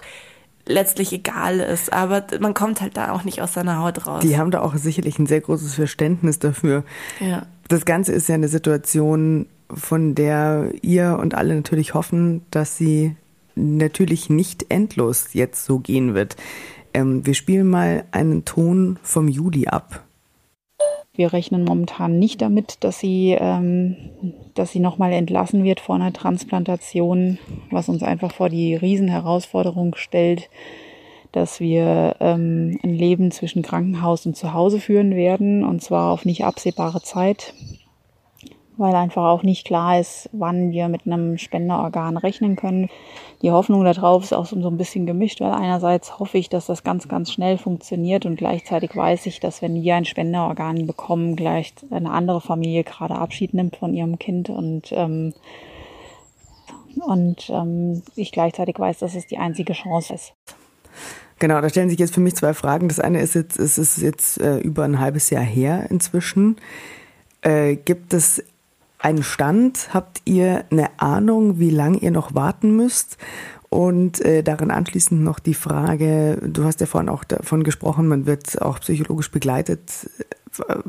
letztlich egal ist. Aber man kommt halt da auch nicht aus seiner Haut raus. Die haben da auch sicherlich ein sehr großes Verständnis dafür. Ja. Das Ganze ist ja eine Situation, von der ihr und alle natürlich hoffen, dass sie natürlich nicht endlos jetzt so gehen wird. Ähm, wir spielen mal einen Ton vom Juli ab. Wir rechnen momentan nicht damit, dass sie, ähm, dass sie nochmal entlassen wird vor einer Transplantation, was uns einfach vor die Riesenherausforderung stellt, dass wir ähm, ein Leben zwischen Krankenhaus und Zuhause führen werden, und zwar auf nicht absehbare Zeit weil einfach auch nicht klar ist, wann wir mit einem Spenderorgan rechnen können. Die Hoffnung darauf ist auch so ein bisschen gemischt, weil einerseits hoffe ich, dass das ganz, ganz schnell funktioniert und gleichzeitig weiß ich, dass wenn wir ein Spenderorgan bekommen, gleich eine andere Familie gerade Abschied nimmt von ihrem Kind und ähm, und ähm, ich gleichzeitig weiß, dass es die einzige Chance ist. Genau, da stellen sich jetzt für mich zwei Fragen. Das eine ist jetzt, es ist jetzt äh, über ein halbes Jahr her inzwischen. Äh, gibt es einen Stand? Habt ihr eine Ahnung, wie lange ihr noch warten müsst? Und äh, daran anschließend noch die Frage, du hast ja vorhin auch davon gesprochen, man wird auch psychologisch begleitet.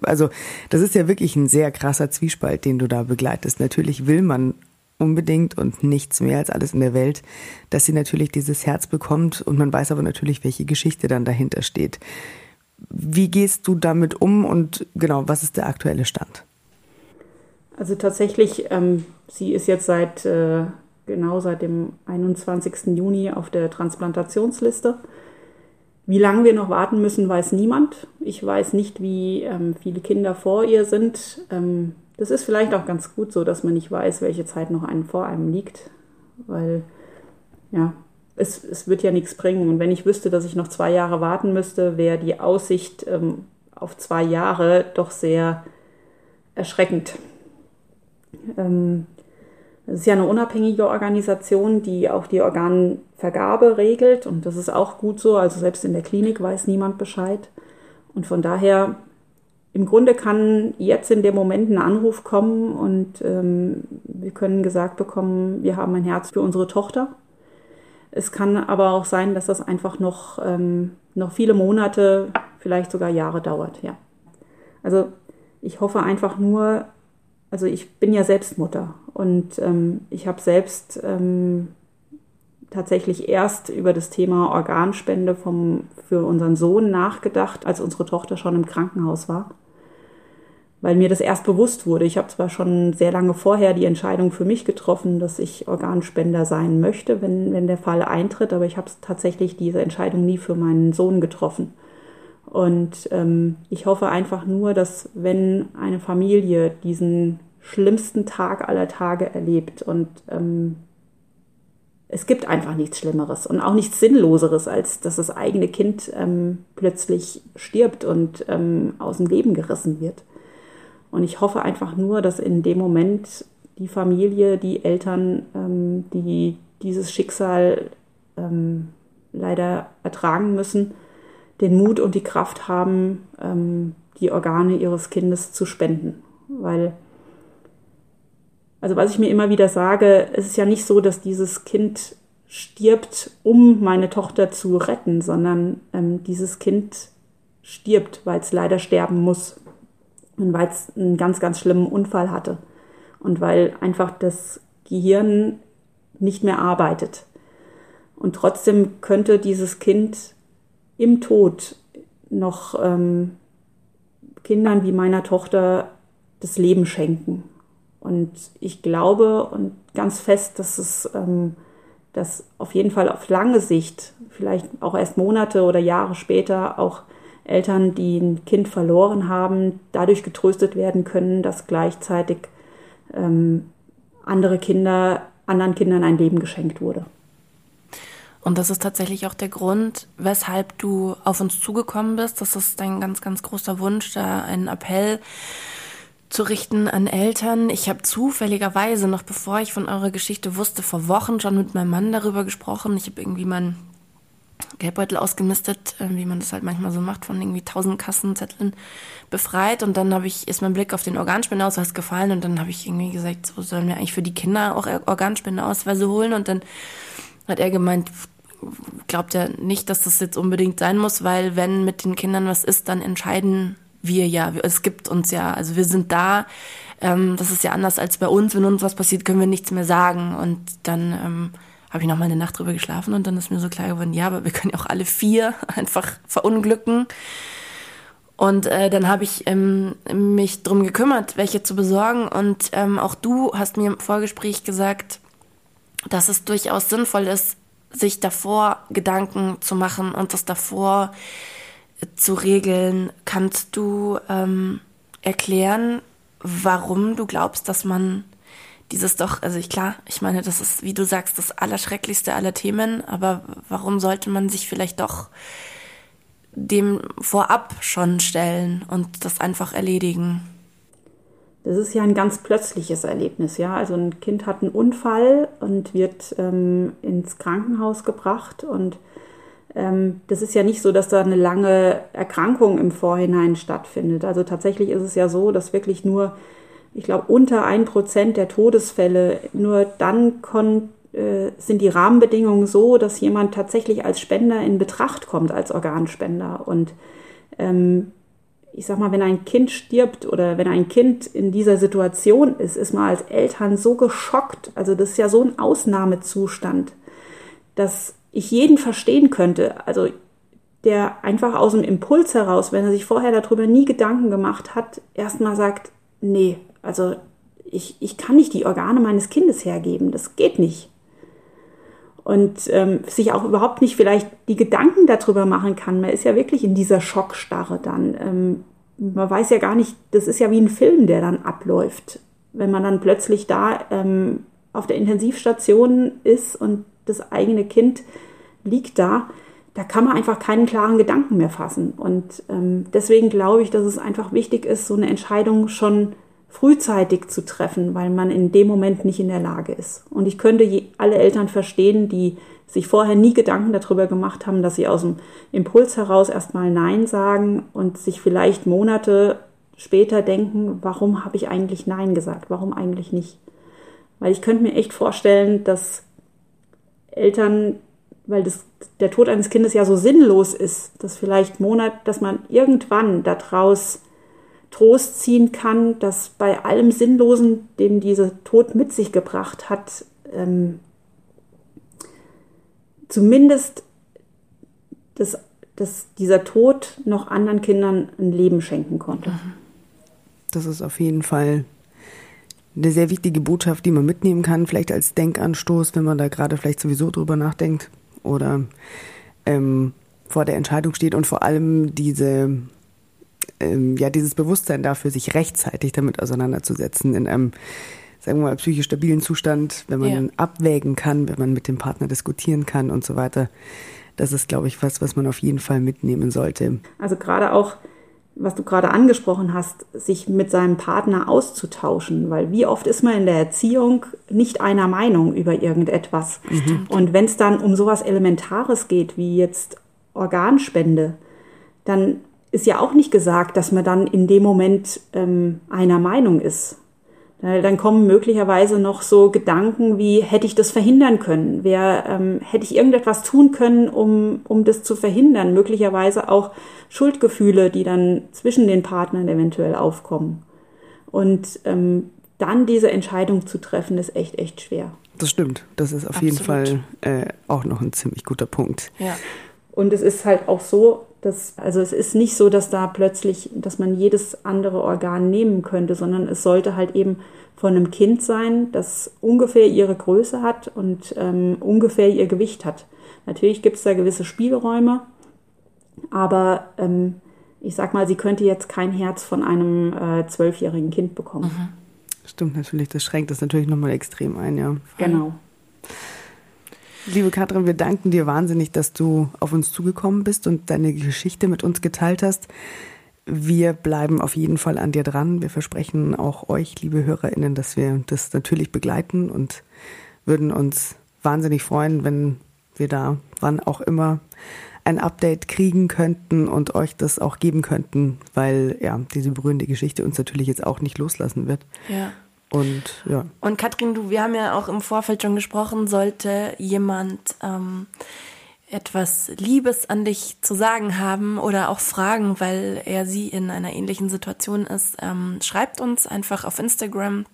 Also das ist ja wirklich ein sehr krasser Zwiespalt, den du da begleitest. Natürlich will man unbedingt und nichts mehr als alles in der Welt, dass sie natürlich dieses Herz bekommt und man weiß aber natürlich, welche Geschichte dann dahinter steht. Wie gehst du damit um und genau, was ist der aktuelle Stand? Also tatsächlich, ähm, sie ist jetzt seit äh, genau seit dem 21. Juni auf der Transplantationsliste. Wie lange wir noch warten müssen, weiß niemand. Ich weiß nicht, wie ähm, viele Kinder vor ihr sind. Ähm, das ist vielleicht auch ganz gut so, dass man nicht weiß, welche Zeit noch einen vor einem liegt, weil ja, es, es wird ja nichts bringen. Und wenn ich wüsste, dass ich noch zwei Jahre warten müsste, wäre die Aussicht ähm, auf zwei Jahre doch sehr erschreckend. Ähm, das ist ja eine unabhängige Organisation, die auch die Organvergabe regelt und das ist auch gut so. Also selbst in der Klinik weiß niemand Bescheid. Und von daher, im Grunde kann jetzt in dem Moment ein Anruf kommen und ähm, wir können gesagt bekommen, wir haben ein Herz für unsere Tochter. Es kann aber auch sein, dass das einfach noch, ähm, noch viele Monate, vielleicht sogar Jahre dauert. Ja. Also ich hoffe einfach nur, also ich bin ja selbst Mutter und ähm, ich habe selbst ähm, tatsächlich erst über das Thema Organspende vom, für unseren Sohn nachgedacht, als unsere Tochter schon im Krankenhaus war. Weil mir das erst bewusst wurde. Ich habe zwar schon sehr lange vorher die Entscheidung für mich getroffen, dass ich Organspender sein möchte, wenn, wenn der Fall eintritt, aber ich habe tatsächlich diese Entscheidung nie für meinen Sohn getroffen. Und ähm, ich hoffe einfach nur, dass wenn eine Familie diesen schlimmsten Tag aller Tage erlebt und ähm, es gibt einfach nichts Schlimmeres und auch nichts Sinnloseres, als dass das eigene Kind ähm, plötzlich stirbt und ähm, aus dem Leben gerissen wird. Und ich hoffe einfach nur, dass in dem Moment die Familie, die Eltern, ähm, die dieses Schicksal ähm, leider ertragen müssen, den Mut und die Kraft haben, ähm, die Organe ihres Kindes zu spenden. Weil also was ich mir immer wieder sage, es ist ja nicht so, dass dieses Kind stirbt, um meine Tochter zu retten, sondern ähm, dieses Kind stirbt, weil es leider sterben muss und weil es einen ganz, ganz schlimmen Unfall hatte und weil einfach das Gehirn nicht mehr arbeitet. Und trotzdem könnte dieses Kind im Tod noch ähm, Kindern wie meiner Tochter das Leben schenken. Und ich glaube und ganz fest, dass es ähm, dass auf jeden Fall auf lange Sicht, vielleicht auch erst Monate oder Jahre später, auch Eltern, die ein Kind verloren haben, dadurch getröstet werden können, dass gleichzeitig ähm, andere Kinder, anderen Kindern ein Leben geschenkt wurde. Und das ist tatsächlich auch der Grund, weshalb du auf uns zugekommen bist. Das ist dein ganz, ganz großer Wunsch, da einen Appell zu richten an Eltern. Ich habe zufälligerweise, noch bevor ich von eurer Geschichte wusste, vor Wochen schon mit meinem Mann darüber gesprochen. Ich habe irgendwie meinen Geldbeutel ausgemistet, äh, wie man das halt manchmal so macht, von irgendwie tausend Kassenzetteln befreit. Und dann habe ich, ist mein Blick auf den Organspendeausweis gefallen und dann habe ich irgendwie gesagt, so sollen wir eigentlich für die Kinder auch Organspendeausweise holen. Und dann hat er gemeint, glaubt ja nicht, dass das jetzt unbedingt sein muss, weil wenn mit den Kindern was ist, dann entscheiden wir ja. Es gibt uns ja, also wir sind da. Ähm, das ist ja anders als bei uns. Wenn uns was passiert, können wir nichts mehr sagen. Und dann ähm, habe ich noch mal eine Nacht drüber geschlafen und dann ist mir so klar geworden, ja, aber wir können ja auch alle vier einfach verunglücken. Und äh, dann habe ich ähm, mich drum gekümmert, welche zu besorgen. Und ähm, auch du hast mir im Vorgespräch gesagt, dass es durchaus sinnvoll ist, sich davor Gedanken zu machen und das davor zu regeln. Kannst du ähm, erklären, warum du glaubst, dass man dieses doch, also ich klar, ich meine, das ist, wie du sagst, das Allerschrecklichste aller Themen, aber warum sollte man sich vielleicht doch dem vorab schon stellen und das einfach erledigen? Das ist ja ein ganz plötzliches Erlebnis, ja. Also ein Kind hat einen Unfall und wird ähm, ins Krankenhaus gebracht und das ist ja nicht so, dass da eine lange Erkrankung im Vorhinein stattfindet. Also tatsächlich ist es ja so, dass wirklich nur, ich glaube, unter ein Prozent der Todesfälle nur dann äh, sind die Rahmenbedingungen so, dass jemand tatsächlich als Spender in Betracht kommt, als Organspender. Und ähm, ich sag mal, wenn ein Kind stirbt oder wenn ein Kind in dieser Situation ist, ist man als Eltern so geschockt. Also das ist ja so ein Ausnahmezustand, dass ich jeden verstehen könnte. Also der einfach aus dem Impuls heraus, wenn er sich vorher darüber nie Gedanken gemacht hat, erstmal sagt, nee, also ich, ich kann nicht die Organe meines Kindes hergeben, das geht nicht. Und ähm, sich auch überhaupt nicht vielleicht die Gedanken darüber machen kann. Man ist ja wirklich in dieser Schockstarre dann. Ähm, man weiß ja gar nicht, das ist ja wie ein Film, der dann abläuft. Wenn man dann plötzlich da ähm, auf der Intensivstation ist und das eigene Kind liegt da, da kann man einfach keinen klaren Gedanken mehr fassen. Und ähm, deswegen glaube ich, dass es einfach wichtig ist, so eine Entscheidung schon frühzeitig zu treffen, weil man in dem Moment nicht in der Lage ist. Und ich könnte alle Eltern verstehen, die sich vorher nie Gedanken darüber gemacht haben, dass sie aus dem Impuls heraus erstmal Nein sagen und sich vielleicht Monate später denken, warum habe ich eigentlich Nein gesagt, warum eigentlich nicht. Weil ich könnte mir echt vorstellen, dass Eltern, weil das, der Tod eines Kindes ja so sinnlos ist, dass vielleicht Monat, dass man irgendwann daraus Trost ziehen kann, dass bei allem Sinnlosen, den dieser Tod mit sich gebracht hat, ähm, zumindest das, dass dieser Tod noch anderen Kindern ein Leben schenken konnte. Das ist auf jeden Fall eine sehr wichtige Botschaft, die man mitnehmen kann, vielleicht als Denkanstoß, wenn man da gerade vielleicht sowieso drüber nachdenkt oder ähm, vor der Entscheidung steht und vor allem diese ähm, ja dieses Bewusstsein dafür, sich rechtzeitig damit auseinanderzusetzen in einem sagen wir mal psychisch stabilen Zustand, wenn man ja. abwägen kann, wenn man mit dem Partner diskutieren kann und so weiter. Das ist, glaube ich, was, was man auf jeden Fall mitnehmen sollte. Also gerade auch was du gerade angesprochen hast, sich mit seinem Partner auszutauschen, weil wie oft ist man in der Erziehung nicht einer Meinung über irgendetwas. Mhm. Und wenn es dann um sowas Elementares geht, wie jetzt Organspende, dann ist ja auch nicht gesagt, dass man dann in dem Moment ähm, einer Meinung ist. Dann kommen möglicherweise noch so Gedanken wie, hätte ich das verhindern können? Wer, ähm, hätte ich irgendetwas tun können, um, um das zu verhindern? Möglicherweise auch Schuldgefühle, die dann zwischen den Partnern eventuell aufkommen. Und ähm, dann diese Entscheidung zu treffen, ist echt, echt schwer. Das stimmt. Das ist auf Absolut. jeden Fall äh, auch noch ein ziemlich guter Punkt. Ja. Und es ist halt auch so, dass, also es ist nicht so, dass da plötzlich, dass man jedes andere Organ nehmen könnte, sondern es sollte halt eben von einem Kind sein, das ungefähr ihre Größe hat und ähm, ungefähr ihr Gewicht hat. Natürlich gibt es da gewisse Spielräume, aber ähm, ich sag mal, sie könnte jetzt kein Herz von einem äh, zwölfjährigen Kind bekommen. Mhm. Stimmt natürlich, das schränkt das natürlich nochmal extrem ein, ja. Genau. Liebe Katrin, wir danken dir wahnsinnig, dass du auf uns zugekommen bist und deine Geschichte mit uns geteilt hast. Wir bleiben auf jeden Fall an dir dran. Wir versprechen auch euch, liebe HörerInnen, dass wir das natürlich begleiten und würden uns wahnsinnig freuen, wenn wir da wann auch immer ein Update kriegen könnten und euch das auch geben könnten, weil ja, diese berührende Geschichte uns natürlich jetzt auch nicht loslassen wird. Ja. Und ja. Und Katrin, du, wir haben ja auch im Vorfeld schon gesprochen, sollte jemand ähm, etwas Liebes an dich zu sagen haben oder auch Fragen, weil er sie in einer ähnlichen Situation ist, ähm, schreibt uns einfach auf Instagram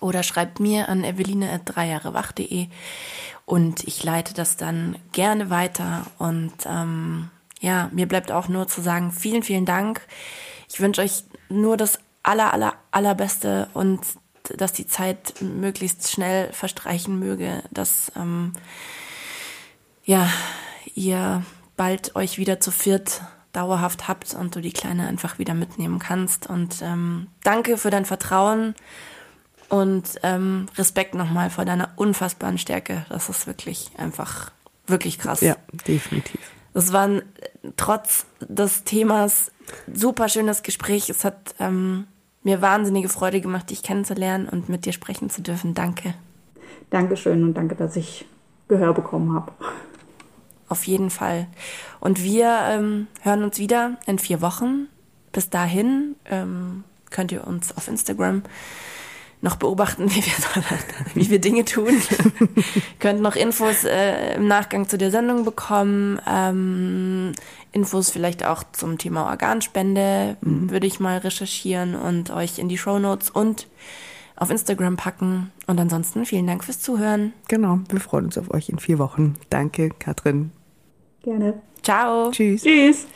oder schreibt mir an eveline.dreijahrewach.de und ich leite das dann gerne weiter. Und ähm, ja, mir bleibt auch nur zu sagen, vielen, vielen Dank. Ich wünsche euch nur das aller, aller, allerbeste und dass die Zeit möglichst schnell verstreichen möge, dass ähm, ja, ihr bald euch wieder zu viert dauerhaft habt und du die Kleine einfach wieder mitnehmen kannst. Und ähm, danke für dein Vertrauen und ähm, Respekt nochmal vor deiner unfassbaren Stärke. Das ist wirklich einfach, wirklich krass. Ja, definitiv. Das war ein, trotz des Themas super schönes Gespräch. Es hat ähm, mir wahnsinnige Freude gemacht, dich kennenzulernen und mit dir sprechen zu dürfen. Danke. Dankeschön und danke, dass ich Gehör bekommen habe. Auf jeden Fall. Und wir ähm, hören uns wieder in vier Wochen. Bis dahin ähm, könnt ihr uns auf Instagram noch beobachten, wie wir, wie wir Dinge tun. Könnt noch Infos äh, im Nachgang zu der Sendung bekommen. Ähm, Infos vielleicht auch zum Thema Organspende mhm. würde ich mal recherchieren und euch in die Show Notes und auf Instagram packen. Und ansonsten vielen Dank fürs Zuhören. Genau, wir freuen uns auf euch in vier Wochen. Danke, Katrin. Gerne. Ciao. Tschüss. Tschüss.